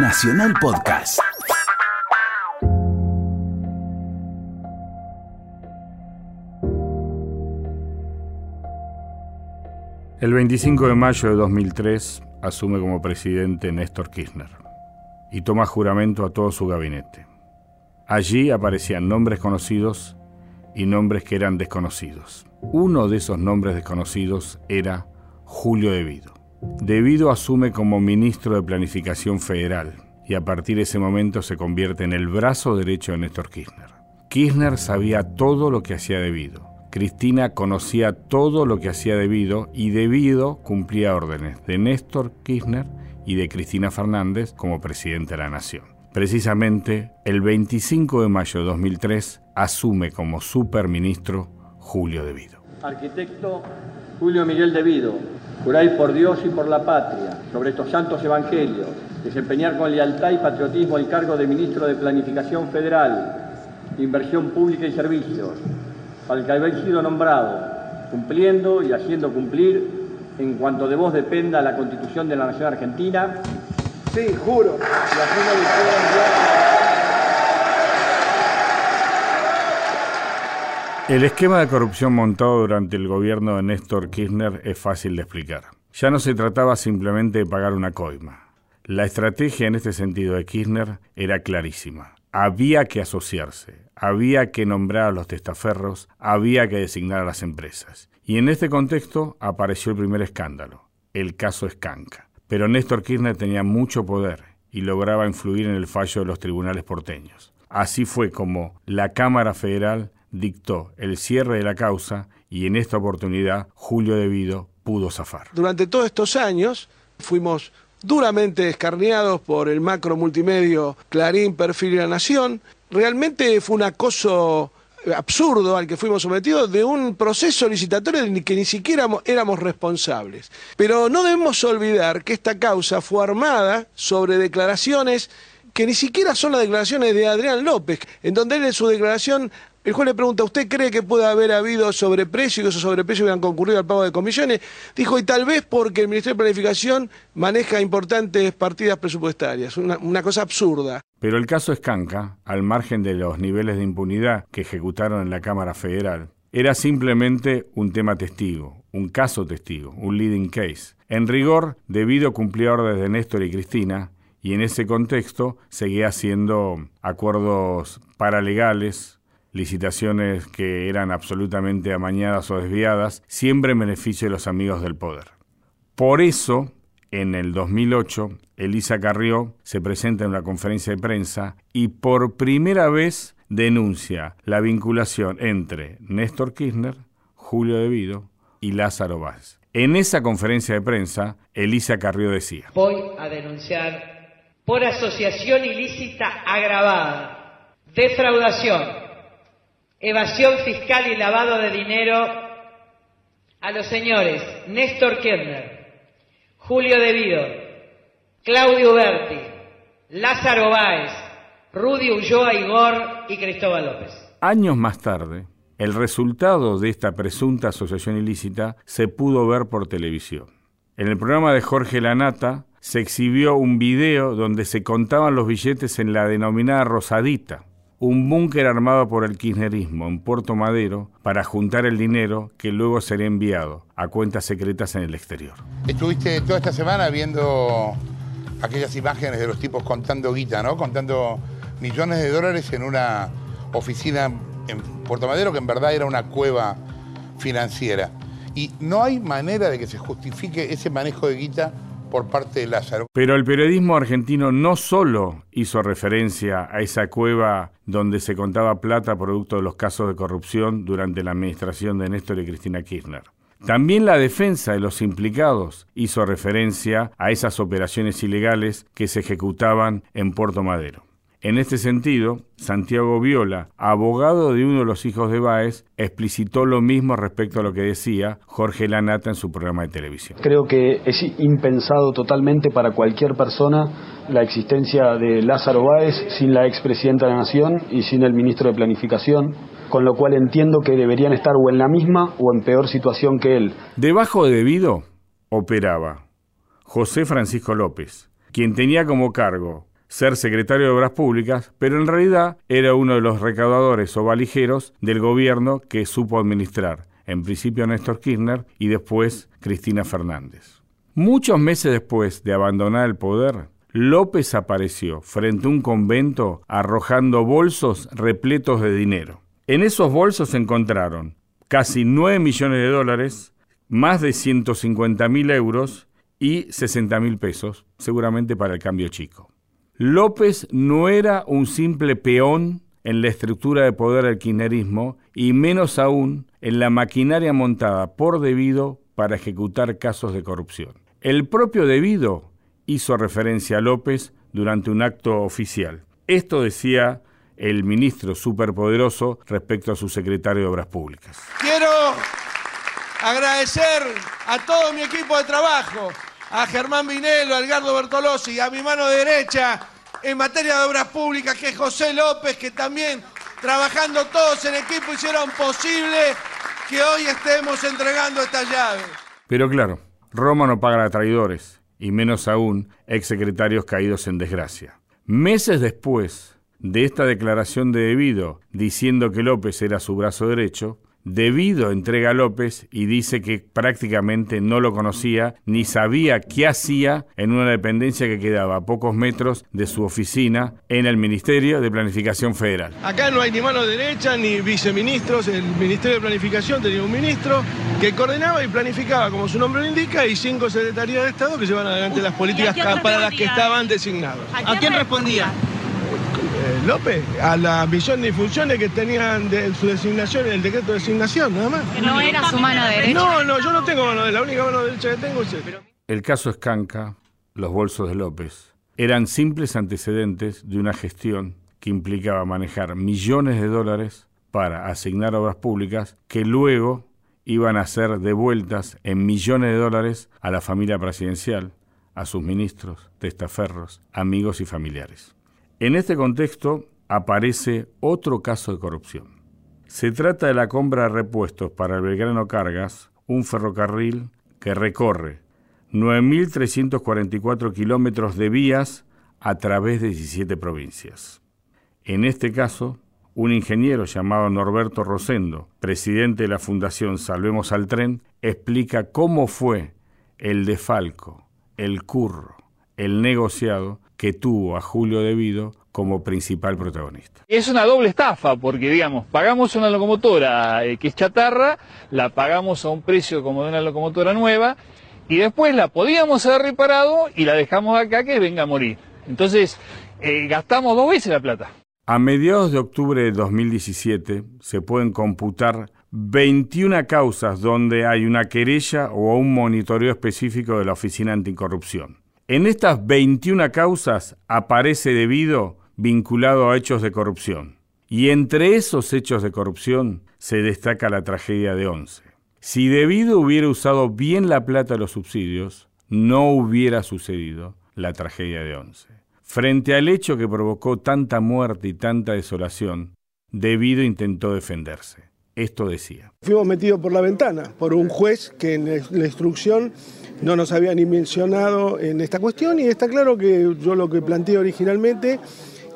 Nacional Podcast. El 25 de mayo de 2003 asume como presidente Néstor Kirchner y toma juramento a todo su gabinete. Allí aparecían nombres conocidos y nombres que eran desconocidos. Uno de esos nombres desconocidos era Julio Devido. Devido asume como ministro de Planificación Federal y a partir de ese momento se convierte en el brazo derecho de Néstor Kirchner. Kirchner sabía todo lo que hacía Devido. Cristina conocía todo lo que hacía Devido y Devido cumplía órdenes de Néstor Kirchner y de Cristina Fernández como presidente de la Nación. Precisamente el 25 de mayo de 2003 asume como superministro Julio Devido. Arquitecto Julio Miguel Devido, juráis por Dios y por la patria, sobre estos santos evangelios, desempeñar con lealtad y patriotismo el cargo de ministro de Planificación Federal, Inversión Pública y Servicios, para el que habéis sido nombrado, cumpliendo y haciendo cumplir, en cuanto de vos dependa la Constitución de la Nación Argentina. Sí, juro. Y así me lo enviar. El esquema de corrupción montado durante el gobierno de Néstor Kirchner es fácil de explicar. Ya no se trataba simplemente de pagar una coima. La estrategia en este sentido de Kirchner era clarísima. Había que asociarse, había que nombrar a los testaferros, había que designar a las empresas. Y en este contexto apareció el primer escándalo, el caso Escanca. Pero Néstor Kirchner tenía mucho poder y lograba influir en el fallo de los tribunales porteños. Así fue como la Cámara Federal dictó el cierre de la causa y en esta oportunidad Julio Devido pudo zafar. Durante todos estos años fuimos duramente escarneados por el macro multimedio Clarín, Perfil y La Nación. Realmente fue un acoso absurdo al que fuimos sometidos de un proceso licitatorio del que ni siquiera éramos responsables. Pero no debemos olvidar que esta causa fue armada sobre declaraciones que ni siquiera son las declaraciones de Adrián López, en donde él en su declaración el juez le pregunta, ¿usted cree que puede haber habido sobreprecio y que esos sobreprecios hubieran concurrido al pago de comisiones? Dijo, y tal vez porque el Ministerio de Planificación maneja importantes partidas presupuestarias. Una, cosa absurda. Pero el caso Escanca, al margen de los niveles de impunidad que ejecutaron en la Cámara Federal, era simplemente un tema testigo, un caso testigo, un leading case. En rigor, debido a cumplir órdenes de Néstor y Cristina, y en ese contexto seguía haciendo acuerdos paralegales licitaciones que eran absolutamente amañadas o desviadas, siempre en beneficio de los amigos del poder. Por eso, en el 2008, Elisa Carrió se presenta en una conferencia de prensa y por primera vez denuncia la vinculación entre Néstor Kirchner, Julio Devido y Lázaro Báez. En esa conferencia de prensa, Elisa Carrió decía, Voy a denunciar por asociación ilícita agravada, defraudación, evasión fiscal y lavado de dinero a los señores Néstor Kirchner, Julio Devido, Claudio Berti, Lázaro Báez, Rudy Ulloa Igor y Cristóbal López. Años más tarde, el resultado de esta presunta asociación ilícita se pudo ver por televisión. En el programa de Jorge Lanata se exhibió un video donde se contaban los billetes en la denominada Rosadita, un búnker armado por el kirchnerismo en Puerto Madero para juntar el dinero que luego sería enviado a cuentas secretas en el exterior. Estuviste toda esta semana viendo aquellas imágenes de los tipos contando guita, ¿no? Contando millones de dólares en una oficina en Puerto Madero que en verdad era una cueva financiera. Y no hay manera de que se justifique ese manejo de guita por parte de Lázaro. Pero el periodismo argentino no solo hizo referencia a esa cueva donde se contaba plata producto de los casos de corrupción durante la administración de Néstor y Cristina Kirchner. También la defensa de los implicados hizo referencia a esas operaciones ilegales que se ejecutaban en Puerto Madero. En este sentido, Santiago Viola, abogado de uno de los hijos de Báez, explicitó lo mismo respecto a lo que decía Jorge Lanata en su programa de televisión. Creo que es impensado totalmente para cualquier persona la existencia de Lázaro Báez sin la expresidenta de la Nación y sin el ministro de Planificación, con lo cual entiendo que deberían estar o en la misma o en peor situación que él. Debajo de Debido operaba José Francisco López, quien tenía como cargo ser secretario de Obras Públicas, pero en realidad era uno de los recaudadores o valijeros del gobierno que supo administrar, en principio Néstor Kirchner y después Cristina Fernández. Muchos meses después de abandonar el poder, López apareció frente a un convento arrojando bolsos repletos de dinero. En esos bolsos se encontraron casi 9 millones de dólares, más de 150 mil euros y 60 mil pesos, seguramente para el cambio chico. López no era un simple peón en la estructura de poder del kirchnerismo y menos aún en la maquinaria montada por Debido para ejecutar casos de corrupción. El propio Debido hizo referencia a López durante un acto oficial. Esto decía el ministro superpoderoso respecto a su secretario de Obras Públicas. Quiero agradecer a todo mi equipo de trabajo, a Germán Vinelo, a Edgardo Bertolossi, a mi mano derecha en materia de obras públicas, que es José López, que también trabajando todos en equipo hicieron posible que hoy estemos entregando esta llave. Pero claro, Roma no paga a traidores, y menos aún exsecretarios caídos en desgracia. Meses después de esta declaración de Debido diciendo que López era su brazo derecho, Debido entrega López y dice que prácticamente no lo conocía ni sabía qué hacía en una dependencia que quedaba a pocos metros de su oficina en el Ministerio de Planificación Federal. Acá no hay ni mano derecha ni viceministros, el Ministerio de Planificación tenía un ministro que coordinaba y planificaba, como su nombre lo indica, y cinco secretarías de Estado que llevan adelante las políticas para las que estaban designados. ¿A quién respondía? López, a la misión de funciones que tenían de su designación en el decreto de designación, nada más. no era su mano derecha. No, no, yo no tengo mano derecha, la única mano derecha que tengo es él. El caso Escanca, los bolsos de López, eran simples antecedentes de una gestión que implicaba manejar millones de dólares para asignar obras públicas que luego iban a ser devueltas en millones de dólares a la familia presidencial, a sus ministros, testaferros, amigos y familiares. En este contexto aparece otro caso de corrupción. Se trata de la compra de repuestos para el Belgrano Cargas, un ferrocarril que recorre 9.344 kilómetros de vías a través de 17 provincias. En este caso, un ingeniero llamado Norberto Rosendo, presidente de la Fundación Salvemos al Tren, explica cómo fue el defalco, el curro, el negociado que tuvo a Julio Devido como principal protagonista. Es una doble estafa, porque digamos, pagamos una locomotora eh, que es chatarra, la pagamos a un precio como de una locomotora nueva, y después la podíamos haber reparado y la dejamos acá que venga a morir. Entonces, eh, gastamos dos veces la plata. A mediados de octubre de 2017 se pueden computar 21 causas donde hay una querella o un monitoreo específico de la Oficina Anticorrupción. En estas 21 causas aparece debido vinculado a hechos de corrupción. Y entre esos hechos de corrupción se destaca la tragedia de Once. Si debido hubiera usado bien la plata de los subsidios, no hubiera sucedido la tragedia de Once. Frente al hecho que provocó tanta muerte y tanta desolación, Debido intentó defenderse. Esto decía. Fuimos metidos por la ventana por un juez que en la instrucción no nos había ni mencionado en esta cuestión y está claro que yo lo que planteé originalmente,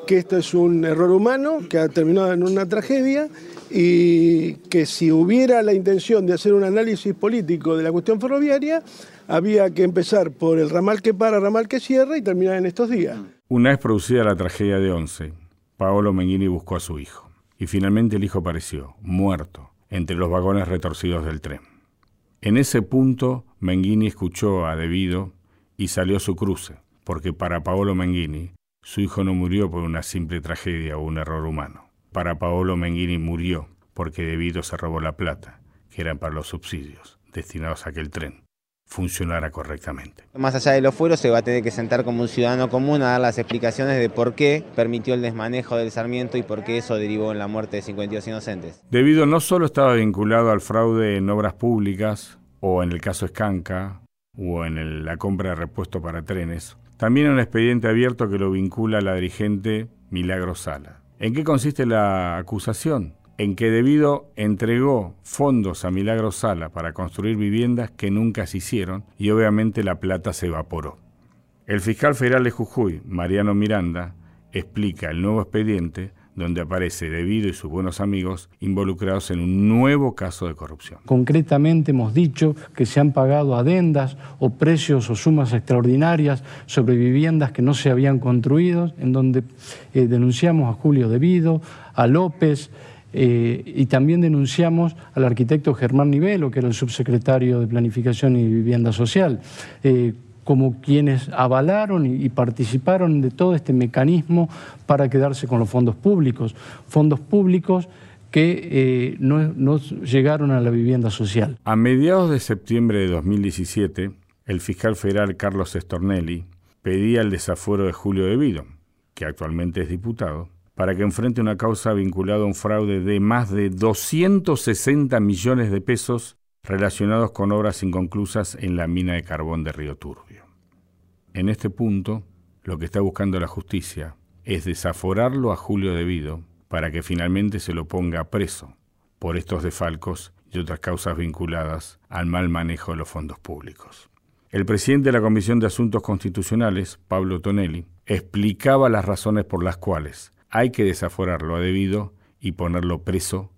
que esto es un error humano que ha terminado en una tragedia y que si hubiera la intención de hacer un análisis político de la cuestión ferroviaria, había que empezar por el ramal que para, ramal que cierra y terminar en estos días. Una vez producida la tragedia de Once, Paolo Menghini buscó a su hijo y finalmente el hijo apareció, muerto, entre los vagones retorcidos del tren. En ese punto, Menghini escuchó a Devido y salió su cruce, porque para Paolo Menghini, su hijo no murió por una simple tragedia o un error humano. Para Paolo Menghini murió porque Devido se robó la plata, que eran para los subsidios, destinados a aquel tren funcionara correctamente. Más allá de los fueros, se va a tener que sentar como un ciudadano común a dar las explicaciones de por qué permitió el desmanejo del Sarmiento y por qué eso derivó en la muerte de 52 inocentes. Debido no solo estaba vinculado al fraude en obras públicas, o en el caso Escanca, o en la compra de repuesto para trenes, también un expediente abierto que lo vincula a la dirigente Milagro Sala. ¿En qué consiste la acusación? En que debido entregó fondos a Milagro Sala para construir viviendas que nunca se hicieron y obviamente la plata se evaporó. El fiscal federal de Jujuy, Mariano Miranda, explica el nuevo expediente donde aparece Debido y sus buenos amigos involucrados en un nuevo caso de corrupción. Concretamente hemos dicho que se han pagado adendas o precios o sumas extraordinarias sobre viviendas que no se habían construido, en donde eh, denunciamos a Julio Debido, a López, eh, y también denunciamos al arquitecto Germán Nivelo, que era el subsecretario de Planificación y Vivienda Social. Eh, como quienes avalaron y participaron de todo este mecanismo para quedarse con los fondos públicos, fondos públicos que eh, no, llegaron a la vivienda social. A mediados de septiembre de 2017, el fiscal federal Carlos Estornelli pedía el desafuero de Julio Devido, que actualmente es diputado, para que enfrente una causa vinculada a un fraude de más de 260 millones de pesos relacionados con obras inconclusas en la mina de carbón de Río Turbio. En este punto, lo que está buscando la justicia es desaforarlo a Julio Devido para que finalmente se lo ponga preso por estos defalcos y otras causas vinculadas al mal manejo de los fondos públicos. El presidente de la Comisión de Asuntos Constitucionales, Pablo Tonelli, explicaba las razones por las cuales hay que desaforarlo a Devido y ponerlo preso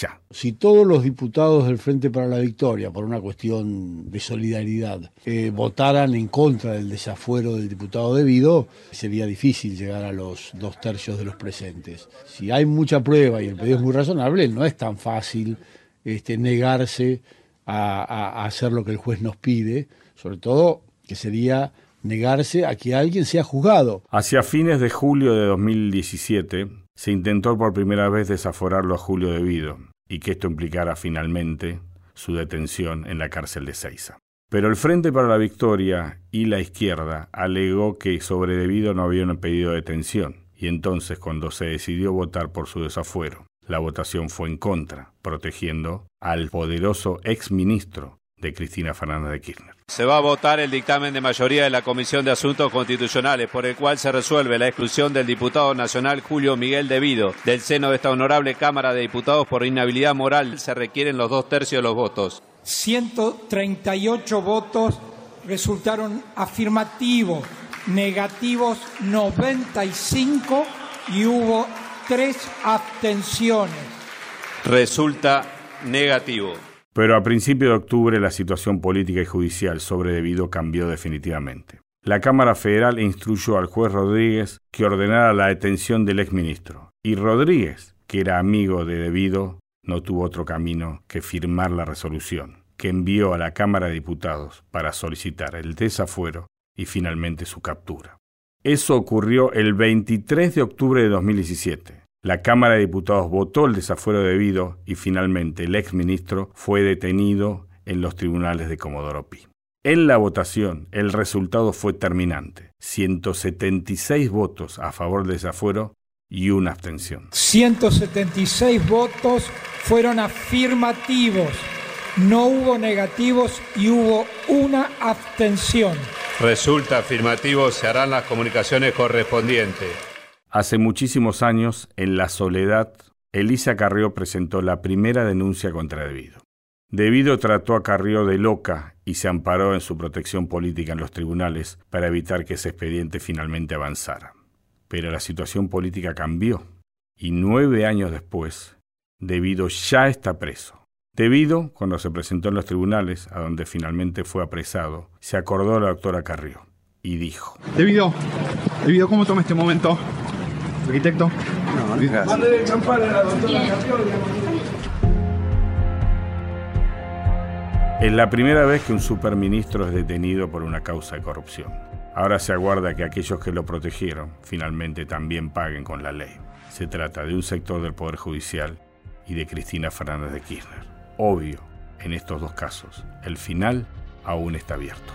ya. Si todos los diputados del Frente para la Victoria, por una cuestión de solidaridad, eh, votaran en contra del desafuero del diputado debido, sería difícil llegar a los dos tercios de los presentes. Si hay mucha prueba y el pedido es muy razonable, no es tan fácil este, negarse a hacer lo que el juez nos pide, sobre todo que sería negarse a que alguien sea juzgado. Hacia fines de julio de 2017, se intentó por primera vez desaforarlo a Julio Devido y que esto implicara finalmente su detención en la cárcel de Ceiza. Pero el Frente para la Victoria y la izquierda alegó que sobre Devido no había un pedido de detención y entonces cuando se decidió votar por su desafuero, la votación fue en contra, protegiendo al poderoso exministro de Cristina Fernández de Kirchner. Se va a votar el dictamen de mayoría de la Comisión de Asuntos Constitucionales por el cual se resuelve la exclusión del diputado nacional Julio Miguel Devido del seno de esta honorable Cámara de Diputados por inhabilidad moral. Se requieren los dos tercios de los votos. 138 votos resultaron afirmativos, negativos 95 y hubo tres abstenciones. Resulta negativo. Pero a principios de octubre la situación política y judicial sobre Debido cambió definitivamente. La Cámara Federal instruyó al juez Rodríguez que ordenara la detención del exministro. Y Rodríguez, que era amigo de Debido, no tuvo otro camino que firmar la resolución, que envió a la Cámara de Diputados para solicitar el desafuero y finalmente su captura. Eso ocurrió el 23 de octubre de 2017. La Cámara de Diputados votó el desafuero debido y finalmente el exministro fue detenido en los tribunales de Comodoro Pi. En la votación, el resultado fue terminante. 176 votos a favor del desafuero y una abstención. 176 votos fueron afirmativos, no hubo negativos y hubo una abstención. Resulta afirmativo, se harán las comunicaciones correspondientes. Hace muchísimos años, en la soledad, Elisa Carrió presentó la primera denuncia contra Debido. Debido trató a Carrió de loca y se amparó en su protección política en los tribunales para evitar que ese expediente finalmente avanzara. Pero la situación política cambió y nueve años después, Debido ya está preso. Debido, cuando se presentó en los tribunales, a donde finalmente fue apresado, se acordó a la doctora Carrió y dijo: Debido, Debido, ¿cómo toma este momento? Arquitecto. Es la primera vez que un superministro es detenido por una causa de corrupción. Ahora se aguarda que aquellos que lo protegieron finalmente también paguen con la ley. Se trata de un sector del Poder Judicial y de Cristina Fernández de Kirchner. Obvio, en estos dos casos, el final aún está abierto.